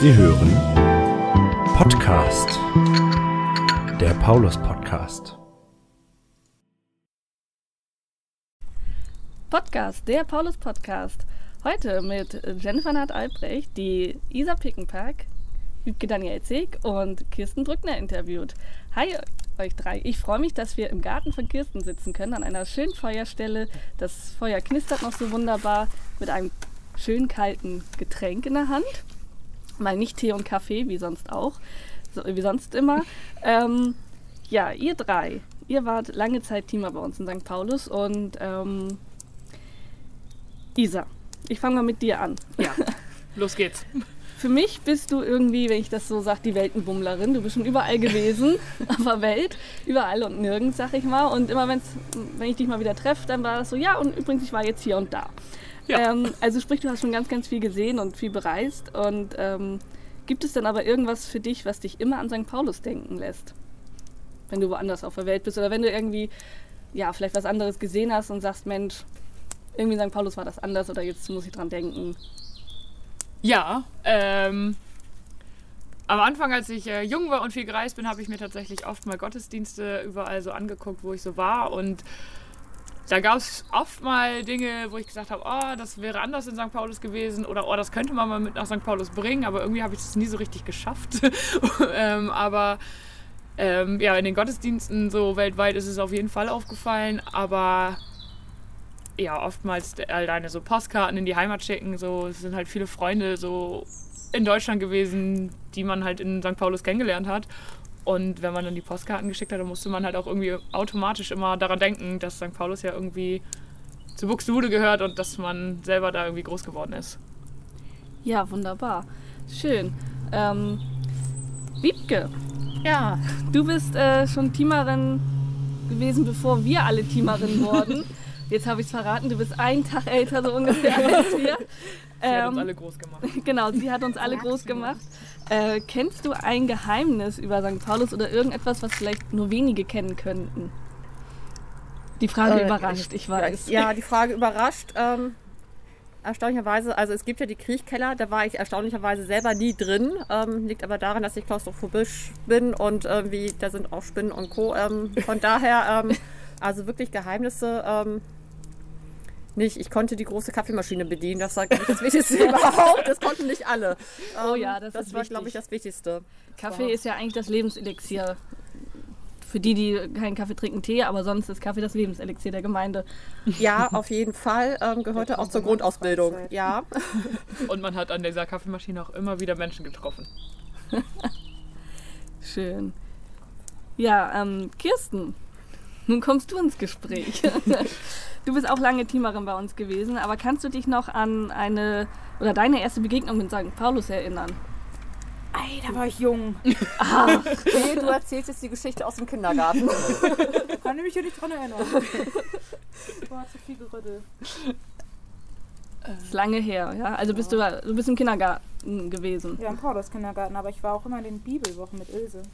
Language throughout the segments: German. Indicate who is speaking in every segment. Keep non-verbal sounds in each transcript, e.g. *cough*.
Speaker 1: Sie hören Podcast, der Paulus Podcast.
Speaker 2: Podcast, der Paulus Podcast. Heute mit Jennifer Nath Albrecht, die Isa Pickenpack, Wiebke Daniel Zeg und Kirsten Drückner interviewt. Hi euch drei. Ich freue mich, dass wir im Garten von Kirsten sitzen können, an einer schönen Feuerstelle. Das Feuer knistert noch so wunderbar mit einem schön kalten Getränk in der Hand. Mal nicht Tee und Kaffee, wie sonst auch, so, wie sonst immer. Ähm, ja, ihr drei, ihr wart lange Zeit Teamer bei uns in St. Paulus und ähm, Isa, ich fange mal mit dir an.
Speaker 3: Ja, los geht's.
Speaker 2: Für mich bist du irgendwie, wenn ich das so sage, die Weltenbummlerin. Du bist schon überall gewesen, *laughs* auf der Welt, überall und nirgends, sag ich mal. Und immer wenn's, wenn ich dich mal wieder treffe, dann war das so, ja, und übrigens, ich war jetzt hier und da.
Speaker 3: Ja.
Speaker 2: Ähm, also sprich, du hast schon ganz, ganz viel gesehen und viel bereist. Und ähm, gibt es dann aber irgendwas für dich, was dich immer an St. Paulus denken lässt? Wenn du woanders auf der Welt bist oder wenn du irgendwie, ja, vielleicht was anderes gesehen hast und sagst, Mensch, irgendwie in St. Paulus war das anders oder jetzt muss ich dran denken.
Speaker 3: Ja, ähm, am Anfang, als ich äh, jung war und viel gereist bin, habe ich mir tatsächlich oft mal Gottesdienste überall so angeguckt, wo ich so war. Und da gab es oft mal Dinge, wo ich gesagt habe, oh, das wäre anders in St. Paulus gewesen oder oh, das könnte man mal mit nach St. Paulus bringen, aber irgendwie habe ich das nie so richtig geschafft. *laughs* ähm, aber ähm, ja, in den Gottesdiensten so weltweit ist es auf jeden Fall aufgefallen, aber ja, oftmals alleine so Postkarten in die Heimat schicken, so es sind halt viele Freunde so in Deutschland gewesen, die man halt in St. Paulus kennengelernt hat. Und wenn man dann die Postkarten geschickt hat, dann musste man halt auch irgendwie automatisch immer daran denken, dass St. Paulus ja irgendwie zu Buxtehude gehört und dass man selber da irgendwie groß geworden ist.
Speaker 2: Ja, wunderbar. Schön. Ähm, Wiebke,
Speaker 4: Ja,
Speaker 2: du bist äh, schon Teamerin gewesen, bevor wir alle Teamerin wurden. *laughs* Jetzt habe ich es verraten, du bist einen Tag älter so ungefähr als wir. *laughs*
Speaker 3: Sie hat uns
Speaker 2: Ähm,
Speaker 3: alle groß gemacht. *laughs*
Speaker 2: Genau, sie hat uns alle groß gemacht. Äh, kennst du ein Geheimnis über St. Paulus oder irgendetwas, was vielleicht nur wenige kennen könnten? Die Frage
Speaker 4: Äh,
Speaker 2: überrascht, ich weiß.
Speaker 4: ja, die Frage überrascht. Ähm, erstaunlicherweise, also es gibt ja die Kriechkeller, da war ich erstaunlicherweise selber nie drin. Ähm, liegt aber daran, dass ich klaustrophobisch bin und irgendwie, da sind auch Spinnen und Co. Ähm, von daher, ähm, also wirklich Geheimnisse ähm, nicht. Ich konnte die große Kaffeemaschine bedienen, das war, ich, das Wichtigste *laughs* überhaupt. Das konnten nicht alle.
Speaker 2: Oh
Speaker 4: Ähm,
Speaker 2: ja, das
Speaker 4: das
Speaker 2: ist
Speaker 4: war, glaube ich, das Wichtigste.
Speaker 2: Kaffee ist ja eigentlich das Lebenselixier. Für die, die keinen Kaffee trinken, Tee, aber sonst ist Kaffee das Lebenselixier der Gemeinde.
Speaker 4: Ja, auf jeden Fall. Ähm, gehörte auch zur Grundausbildung. Ja. *laughs*
Speaker 3: Und man hat an dieser Kaffeemaschine auch immer wieder Menschen getroffen. *laughs*
Speaker 2: Schön. Ja, ähm, Kirsten, nun kommst du ins Gespräch. *laughs* Du bist auch lange Teamerin bei uns gewesen, aber kannst du dich noch an eine oder deine erste Begegnung mit St. Paulus erinnern?
Speaker 5: Ey, da war ich jung. *laughs*
Speaker 4: Nee, du erzählst jetzt die Geschichte aus dem Kindergarten. *laughs*
Speaker 5: Kann ich mich hier nicht dran erinnern. Boah, zu viel gerüttelt.
Speaker 2: Das ist lange her, ja? Also bist du, du bist im Kindergarten gewesen.
Speaker 5: Ja, im Paulus-Kindergarten, aber ich war auch immer in den Bibelwochen mit Ilse.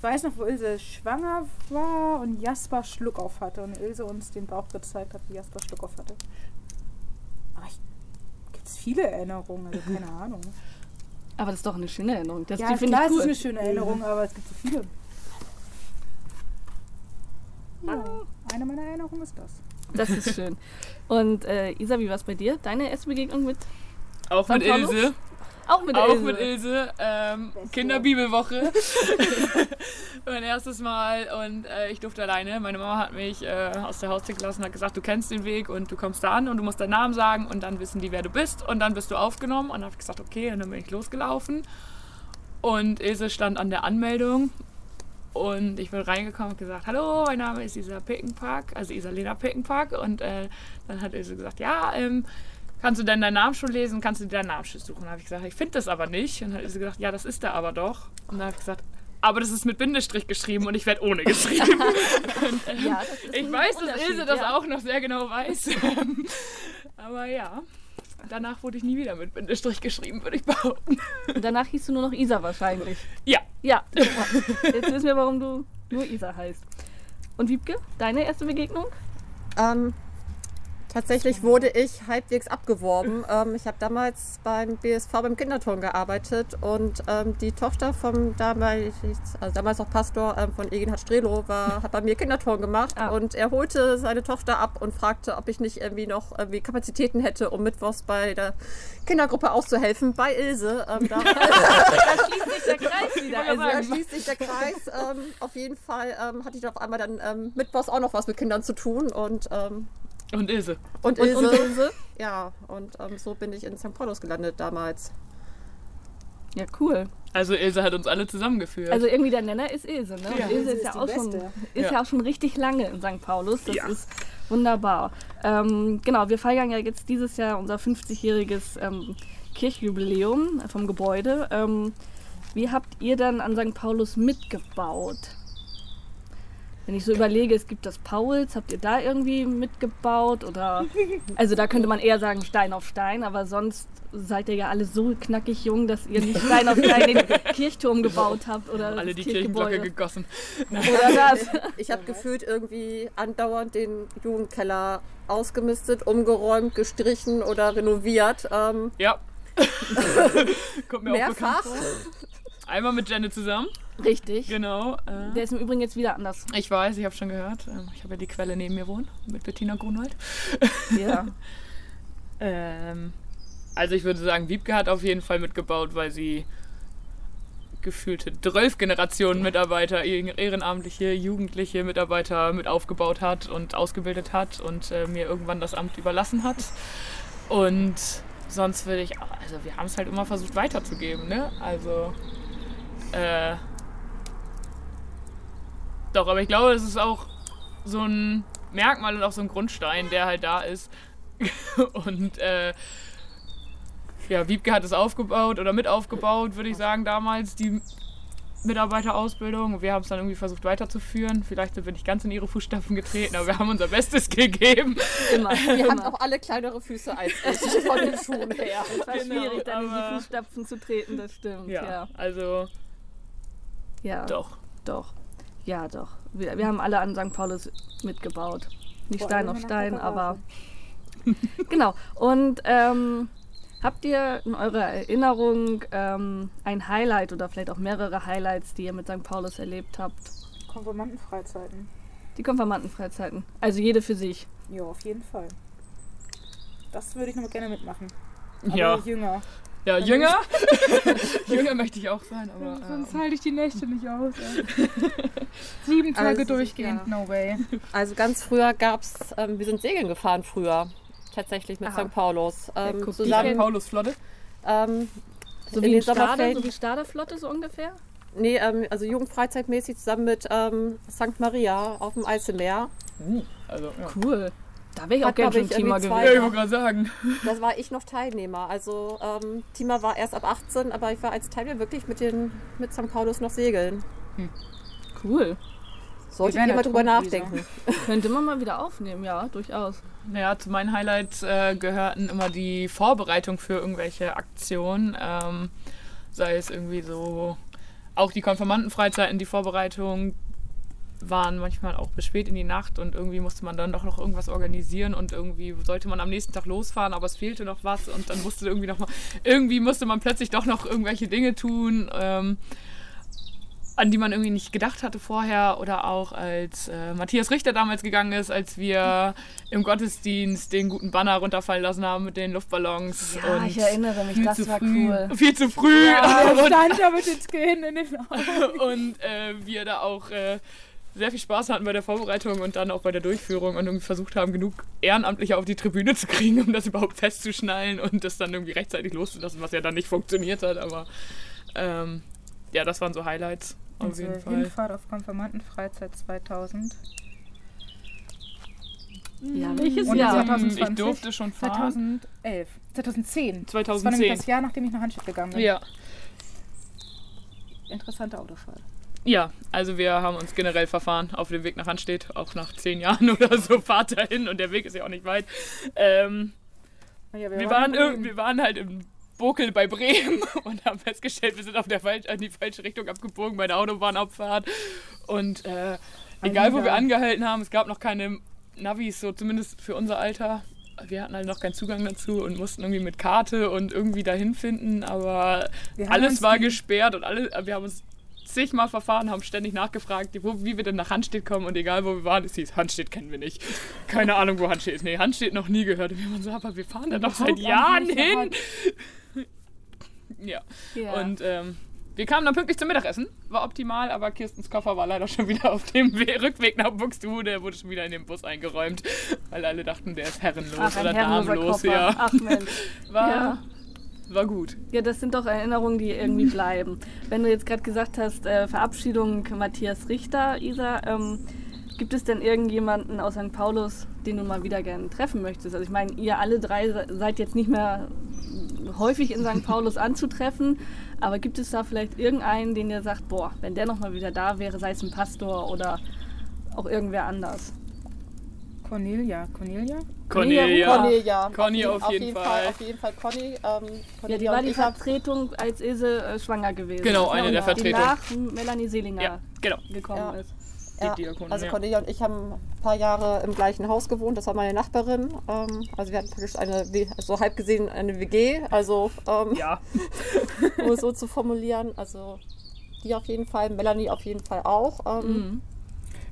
Speaker 5: Ich weiß noch, wo Ilse schwanger war und Jasper Schluck auf hatte und Ilse uns den Bauch gezeigt hat, wie Jasper Schluck auf hatte. Aber ich gibt es viele Erinnerungen, also keine *laughs* Ahnung.
Speaker 2: Aber das ist doch eine schöne Erinnerung. Das,
Speaker 5: ja,
Speaker 2: die finde
Speaker 5: klar,
Speaker 2: ich
Speaker 5: es ist
Speaker 2: cool.
Speaker 5: eine schöne Erinnerung, aber es gibt so viele. Ja, eine meiner Erinnerungen ist das.
Speaker 2: Das ist schön. Und äh, Isa, wie war es bei dir? Deine erste Begegnung mit?
Speaker 3: Auch mit
Speaker 2: St. Paulus?
Speaker 3: Ilse.
Speaker 2: Auch mit
Speaker 3: auch
Speaker 2: Ilse.
Speaker 3: mit Ilse. Ähm, Kinderbibelwoche. *laughs* *laughs* mein erstes Mal und äh, ich durfte alleine. Meine Mama hat mich äh, aus der Haustür gelassen und hat gesagt, du kennst den Weg und du kommst da an und du musst deinen Namen sagen und dann wissen die, wer du bist und dann bist du aufgenommen. Und dann habe ich gesagt, okay, und dann bin ich losgelaufen. Und Ilse stand an der Anmeldung und ich bin reingekommen und gesagt, hallo, mein Name ist Isa Pickenpark, also Isalena Pickenpark. Und äh, dann hat Ilse gesagt, ja, ähm, kannst du denn deinen Namen schon lesen? Kannst du dir deinen Namen schon suchen? Dann habe ich gesagt, ich finde das aber nicht. Und dann hat Ilse gesagt, ja, das ist er aber doch. Und dann habe ich gesagt, aber das ist mit Bindestrich geschrieben und ich werde ohne geschrieben. und, *laughs* ähm,
Speaker 2: Ja, das ist *laughs*
Speaker 3: ich
Speaker 2: ein
Speaker 3: weiß, dass Ilse das
Speaker 2: ja.
Speaker 3: auch noch sehr genau weiß. *laughs* aber ja, danach wurde ich nie wieder mit Bindestrich geschrieben, würde ich behaupten.
Speaker 2: Und danach hieß du nur noch Isa wahrscheinlich.
Speaker 3: Ja,
Speaker 2: Ja. Jetzt wissen wir, warum du nur Isa heißt. Und Wiebke, deine erste Begegnung?
Speaker 4: Ähm, Tatsächlich wurde ich halbwegs abgeworben. Ähm, ich habe damals beim BSV beim Kinderturm gearbeitet und ähm, die Tochter vom damals, also damals noch Pastor ähm, von Egenhard Strelo war, hat bei mir Kinderturm gemacht
Speaker 2: Ah.
Speaker 4: und er holte seine Tochter ab und fragte, ob ich nicht irgendwie noch irgendwie Kapazitäten hätte, um mittwochs bei der Kindergruppe auszuhelfen bei Ilse. Ähm, da, *laughs* *laughs*
Speaker 2: schließt sich der Kreis wieder.
Speaker 3: wollte
Speaker 2: Also,
Speaker 4: da schließt sich der Kreis. Ähm, auf jeden Fall ähm, hatte ich auf einmal dann mittwochs auch noch was mit Kindern zu tun und
Speaker 3: Und Ilse.
Speaker 4: und
Speaker 2: und,
Speaker 4: Ilse.
Speaker 2: und Ilse? *laughs*
Speaker 4: Ja, und ähm, so bin ich in St. Paulos gelandet damals.
Speaker 2: Ja, cool.
Speaker 3: Also Ilse hat uns alle zusammengeführt.
Speaker 2: Also irgendwie der Nenner ist Ilse, ne?
Speaker 3: Ja.
Speaker 2: Und Ilse
Speaker 5: Ilse
Speaker 2: ist ja
Speaker 5: ist die
Speaker 2: auch schon, ist ja.
Speaker 3: Ja.
Speaker 2: auch schon richtig lange in St. Paulus. Das
Speaker 3: Ja.
Speaker 2: ist wunderbar. Ähm, genau, wir feiern ja jetzt dieses Jahr unser 50-jähriges ähm, Kirchjubiläum vom Gebäude. Ähm, wie habt ihr dann an St. Paulus mitgebaut? Wenn ich so überlege, es gibt das Pauls, habt ihr da irgendwie mitgebaut? Oder also da könnte man eher sagen Stein auf Stein, aber sonst seid ihr ja alle so knackig jung, dass ihr nicht Stein auf Stein den *laughs* Kirchturm gebaut habt oder
Speaker 3: alle die Kirchenglocke gegossen.
Speaker 2: Oder das.
Speaker 4: Ich habe gefühlt irgendwie andauernd den Jugendkeller ausgemistet, umgeräumt, gestrichen oder renoviert. Ähm,
Speaker 3: Ja. *laughs* Kommt mir auch
Speaker 4: mehrfach.
Speaker 3: bekannt vor. Einmal mit Jenny zusammen.
Speaker 2: Richtig.
Speaker 3: Genau. Äh,
Speaker 2: Der ist im Übrigen jetzt wieder anders.
Speaker 3: ich weiß, ich habe schon gehört. Ähm, Ich habe ja die Quelle neben mir wohnen mit Bettina Grunwald.
Speaker 2: Ja. *laughs*
Speaker 3: Ähm, also ich würde sagen, Wiebke hat auf jeden Fall mitgebaut, weil sie gefühlte 12 Generationen Mitarbeiter, ehrenamtliche, jugendliche Mitarbeiter mit aufgebaut hat und ausgebildet hat und äh, mir irgendwann das Amt überlassen hat. Und sonst würde ich, auch- also wir haben es halt immer versucht weiterzugeben, ne? Also, äh, doch, aber ich glaube, es ist auch so ein Merkmal und auch so ein Grundstein, der halt da ist. *laughs* und äh, ja, Wiebke hat es aufgebaut oder mit aufgebaut, würde ich sagen, damals, die Mitarbeiterausbildung. Wir haben es dann irgendwie versucht weiterzuführen. Vielleicht sind wir nicht ganz in ihre Fußstapfen getreten, aber wir haben unser Bestes *laughs* gegeben.
Speaker 2: Immer.
Speaker 4: Wir
Speaker 2: immer.
Speaker 4: haben auch alle kleinere Füße als *laughs* ich von den Schuhen her.
Speaker 2: Es war
Speaker 3: Genau,
Speaker 2: schwierig, dann in die Fußstapfen zu treten, das stimmt.
Speaker 3: Ja,
Speaker 2: Ja.
Speaker 3: also
Speaker 2: Ja.
Speaker 3: doch.
Speaker 2: Doch. Ja, doch. Wir, wir haben alle an St. Paulus mitgebaut. Nicht
Speaker 5: Vor
Speaker 2: Stein auf Stein, aber. *laughs* genau. Und ähm, habt ihr in eurer Erinnerung ähm, ein Highlight oder vielleicht auch mehrere Highlights, die ihr mit St. Paulus erlebt habt?
Speaker 5: Konfirmandenfreizeiten.
Speaker 2: Die Konfirmandenfreizeiten. Also jede für sich.
Speaker 5: Ja, auf jeden Fall. Das würde ich noch mal gerne mitmachen. Aber
Speaker 3: Ja,
Speaker 5: jünger.
Speaker 3: Ja jünger. *laughs* *laughs* jünger möchte ich auch sein, aber.
Speaker 5: Sonst
Speaker 3: Äh,
Speaker 5: halte ich die Nächte nicht aus. Ey. *laughs* Sieben Tage
Speaker 4: Also,
Speaker 5: durchgehend, no way.
Speaker 4: Also ganz früher gab es, ähm, wir sind segeln gefahren früher. Tatsächlich mit
Speaker 2: Aha.
Speaker 4: St. Paulos. Ähm,
Speaker 2: guck, die
Speaker 3: die
Speaker 4: zusammen,
Speaker 3: Paulus Flotte.
Speaker 4: ähm,
Speaker 2: So
Speaker 4: in
Speaker 2: wie Stade, so wie Stadeflotte so ungefähr?
Speaker 4: Nee, ähm, also jugendfreizeitmäßig zusammen mit ähm, St. Maria auf dem Eiselmeer.
Speaker 3: Uh, also, ja.
Speaker 2: Cool. Da wäre ich auch gerne schon Thema
Speaker 4: irgendwie
Speaker 3: ja,
Speaker 2: gewesen.
Speaker 3: ich wollte gerade sagen. *laughs*
Speaker 4: Das war ich noch Teilnehmer. Also ähm, Tima war erst ab 18, aber ich war als Teilnehmer wirklich mit, den, mit St. Paulus noch segeln.
Speaker 2: Cool.
Speaker 4: Sollte ich mal drüber
Speaker 5: ertrunken, Lisa.
Speaker 4: nachdenken. *laughs*
Speaker 2: Könnte man mal wieder aufnehmen, ja, durchaus.
Speaker 3: Naja, zu meinen Highlights äh, gehörten immer die Vorbereitung für irgendwelche Aktionen. Ähm, sei es irgendwie so, auch die Konfirmandenfreizeiten, die Vorbereitung waren manchmal auch bis spät in die Nacht und irgendwie musste man dann doch noch irgendwas organisieren und irgendwie sollte man am nächsten Tag losfahren, aber es fehlte noch was und dann musste irgendwie noch mal, irgendwie musste man plötzlich doch noch irgendwelche Dinge tun. Ähm, an die man irgendwie nicht gedacht hatte vorher oder auch als äh, Matthias Richter damals gegangen ist, als wir im Gottesdienst den guten Banner runterfallen lassen haben mit den Luftballons.
Speaker 2: Ja, ich erinnere mich, das war
Speaker 3: früh,
Speaker 2: cool.
Speaker 3: Viel zu früh.
Speaker 5: Er *laughs*
Speaker 3: und
Speaker 5: stand da mit den Tränen in den Augen. *laughs*
Speaker 3: und äh, wir da auch äh, sehr viel Spaß hatten bei der Vorbereitung und dann auch bei der Durchführung und irgendwie versucht haben, genug Ehrenamtliche auf die Tribüne zu kriegen, um das überhaupt festzuschnallen und das dann irgendwie rechtzeitig loszulassen, was ja dann nicht funktioniert hat. Aber ähm, ja, das waren so Highlights auf jeden
Speaker 5: Unsere
Speaker 3: Fall.
Speaker 5: Hinfahrt auf Konfirmandenfreizeit 2000.
Speaker 2: Ja, welches
Speaker 5: Und
Speaker 2: Jahr?
Speaker 5: 2020?
Speaker 3: Ich durfte schon fahren.
Speaker 5: 2011. 2010. Das war
Speaker 3: 2010.
Speaker 5: nämlich das Jahr, nachdem ich nach Handschrift gegangen bin.
Speaker 3: Ja.
Speaker 5: Interessante Autofahrt.
Speaker 3: Ja, also wir haben uns generell verfahren auf dem Weg nach Handstedt, auch nach zehn Jahren *laughs* oder so Fahrt dahin und der Weg ist ja auch nicht weit. Ähm,
Speaker 5: Naja,
Speaker 3: wir, waren irg- wir waren halt im Bokel bei Bremen *laughs* und haben festgestellt, wir sind auf der falsch, in die falsche Richtung abgebogen bei der Autobahnabfahrt. Und äh, egal wo wir angehalten haben, es gab noch keine Navis, so zumindest für unser Alter. wir hatten halt noch keinen Zugang dazu und mussten irgendwie mit Karte und irgendwie dahin finden, aber
Speaker 5: Wir
Speaker 3: alles war gesperrt und alle, wir haben uns zigmal verfahren, haben ständig nachgefragt, wo, wie wir denn nach Handstedt kommen und egal wo wir waren, es hieß, Handstedt kennen wir nicht. Keine Ahnung, wo Handstedt ist. Nee, Handstedt noch nie gehört. Und wir waren so, aber wir fahren da doch seit Jahren hin. Ja.
Speaker 2: Ja.
Speaker 3: Und ähm, wir kamen dann pünktlich zum Mittagessen. War optimal, aber Kirstens Koffer war leider schon wieder auf dem We Rückweg nach Buxtehude. Der wurde schon wieder in den Bus eingeräumt, weil alle dachten, der ist herrenlos
Speaker 2: Ach,
Speaker 3: oder damenlos.
Speaker 2: Koffer.
Speaker 3: Ja.
Speaker 2: Ach Mensch.
Speaker 3: War,
Speaker 2: Ja.
Speaker 3: War gut.
Speaker 2: Ja, das sind doch Erinnerungen, die irgendwie *laughs* bleiben. Wenn du jetzt gerade gesagt hast, äh, Verabschiedung Matthias Richter, Isa, ähm, gibt es denn irgendjemanden aus St. Paulus, den du mal wieder gerne treffen möchtest? Also ich meine, ihr alle drei se- seid jetzt nicht mehr häufig in St. Paulus *laughs* anzutreffen, aber gibt es da vielleicht irgendeinen, den ihr sagt, boah, wenn der nochmal wieder da wäre, sei es ein Pastor oder auch irgendwer anders?
Speaker 5: Cornelia. Cornelia?
Speaker 3: Cornelia.
Speaker 4: Cornelia.
Speaker 3: Conny auf jeden Fall.
Speaker 4: Auf jeden Fall Conny. Ähm,
Speaker 2: Ja, die war die Vertretung, als Ilse äh, schwanger gewesen
Speaker 3: Genau,
Speaker 2: ist.
Speaker 3: eine
Speaker 2: ne?
Speaker 3: der
Speaker 2: Und
Speaker 3: Vertretungen.
Speaker 2: Die nach Melanie Seelinger
Speaker 3: Ja, genau.
Speaker 2: gekommen
Speaker 4: Ja.
Speaker 2: ist.
Speaker 4: Ja, also
Speaker 3: ja.
Speaker 4: Cornelia und ich haben ein paar Jahre im gleichen Haus gewohnt. Das war meine Nachbarin. Ähm, also wir hatten praktisch eine, so halb gesehen eine WG. Also ähm,
Speaker 3: Ja.
Speaker 4: um es so zu formulieren. Also die auf jeden Fall, Melanie auf jeden Fall auch. Ähm,
Speaker 2: Mhm.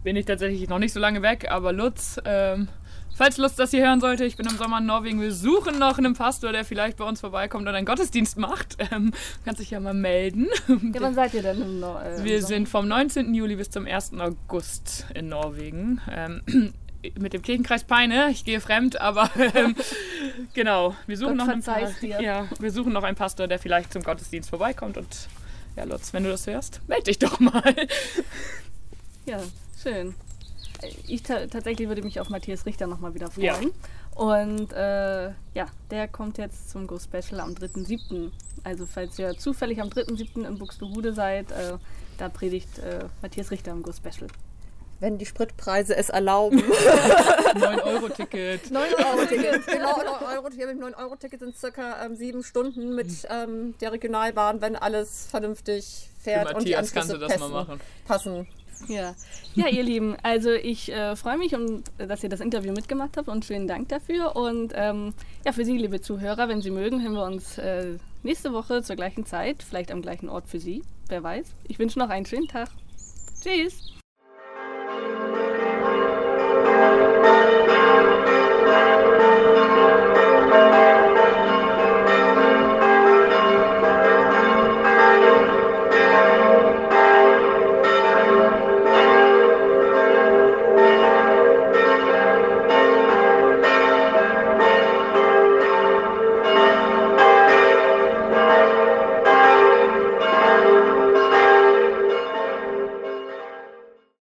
Speaker 3: Bin ich tatsächlich noch nicht so lange weg, aber Lutz, ähm, falls Lutz das hier hören sollte, ich bin im Sommer in Norwegen. Wir suchen noch einen Pastor, der vielleicht bei uns vorbeikommt und einen Gottesdienst macht. *laughs* Ähm, kannst dich ja mal melden.
Speaker 2: Ja, wann seid ihr denn im Nor äh,
Speaker 3: Wir
Speaker 2: Sommer?
Speaker 3: sind vom 19. Juli bis zum 1. August in Norwegen. Ähm, *clears throat* mit dem Kirchenkreis Peine. Ich gehe fremd, aber ähm, *laughs* genau. Wir suchen
Speaker 2: Gott
Speaker 3: noch einen
Speaker 2: dir.
Speaker 3: Ja, wir suchen noch einen Pastor, der vielleicht zum Gottesdienst vorbeikommt. Und ja, Lutz, wenn du das hörst, melde dich doch mal.
Speaker 2: Ja, *laughs* schön. Ich ta tatsächlich würde mich auf Matthias Richter nochmal wieder freuen.
Speaker 3: Ja.
Speaker 2: Und äh, ja, der kommt jetzt zum Go Special am 3.7. Also falls ihr zufällig am 3.7. in Buxtehude seid, äh, da predigt äh, Matthias Richter im Go Special.
Speaker 4: Wenn die Spritpreise es erlauben. *laughs*
Speaker 3: 9-Euro-Ticket.
Speaker 4: 9-Euro-Ticket. *laughs* genau, 9-Euro-Ticket. Mit 9-Euro-Ticket sind circa ähm, sieben Stunden mit ähm, der Regionalbahn, wenn alles vernünftig
Speaker 3: Für
Speaker 4: fährt und die
Speaker 3: Matthias kannst
Speaker 4: Anschlüsse
Speaker 3: du das mal
Speaker 4: passen.
Speaker 3: machen.
Speaker 4: passen.
Speaker 2: Ja, ja ihr Lieben, also ich äh, freue mich, um, dass ihr das Interview mitgemacht habt und vielen Dank dafür. Und ähm, ja, für Sie, liebe Zuhörer, wenn Sie mögen, hören wir uns äh, nächste Woche zur gleichen Zeit, vielleicht am gleichen Ort für Sie, wer weiß. Ich wünsche noch einen schönen Tag. Tschüss.